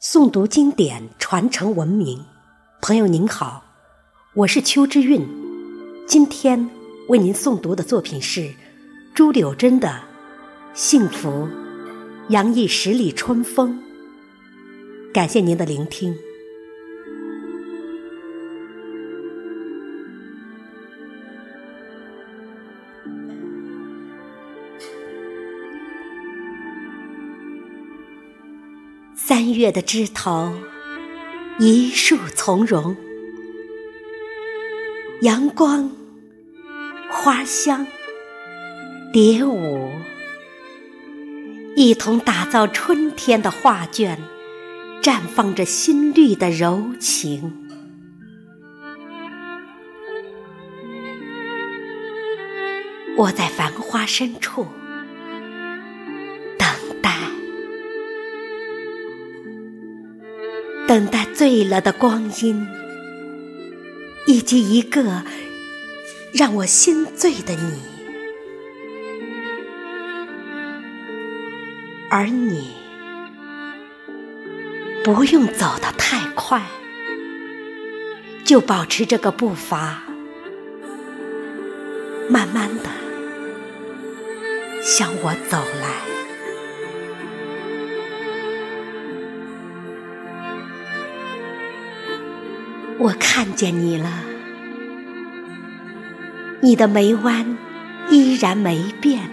诵读经典，传承文明。朋友您好，我是邱之韵。今天为您诵读的作品是朱柳珍的《幸福》，洋溢十里春风。感谢您的聆听。三月的枝头，一树从容，阳光、花香、蝶舞，一同打造春天的画卷，绽放着新绿的柔情。我在繁花深处。等待醉了的光阴，以及一个让我心醉的你，而你不用走得太快，就保持这个步伐，慢慢的向我走来。我看见你了，你的眉弯依然没变，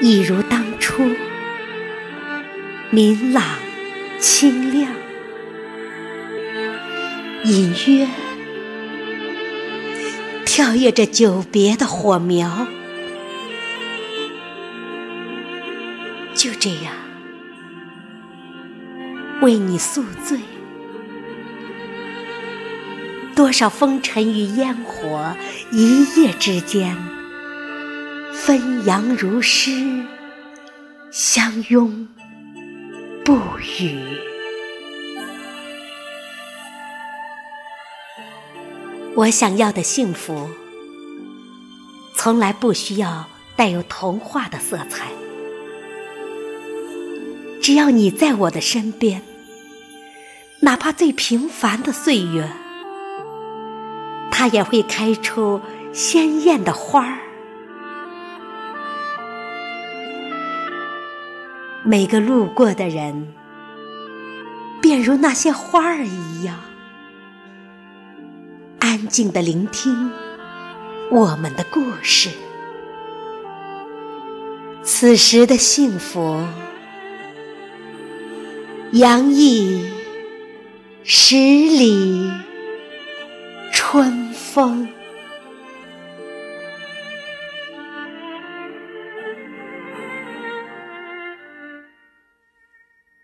一如当初，明朗清亮，隐约跳跃着久别的火苗。就这样，为你宿醉。多少风尘与烟火，一夜之间分扬如诗，相拥不语。我想要的幸福，从来不需要带有童话的色彩。只要你在我的身边，哪怕最平凡的岁月。它也会开出鲜艳的花儿。每个路过的人，便如那些花儿一样，安静的聆听我们的故事。此时的幸福，洋溢十里。风。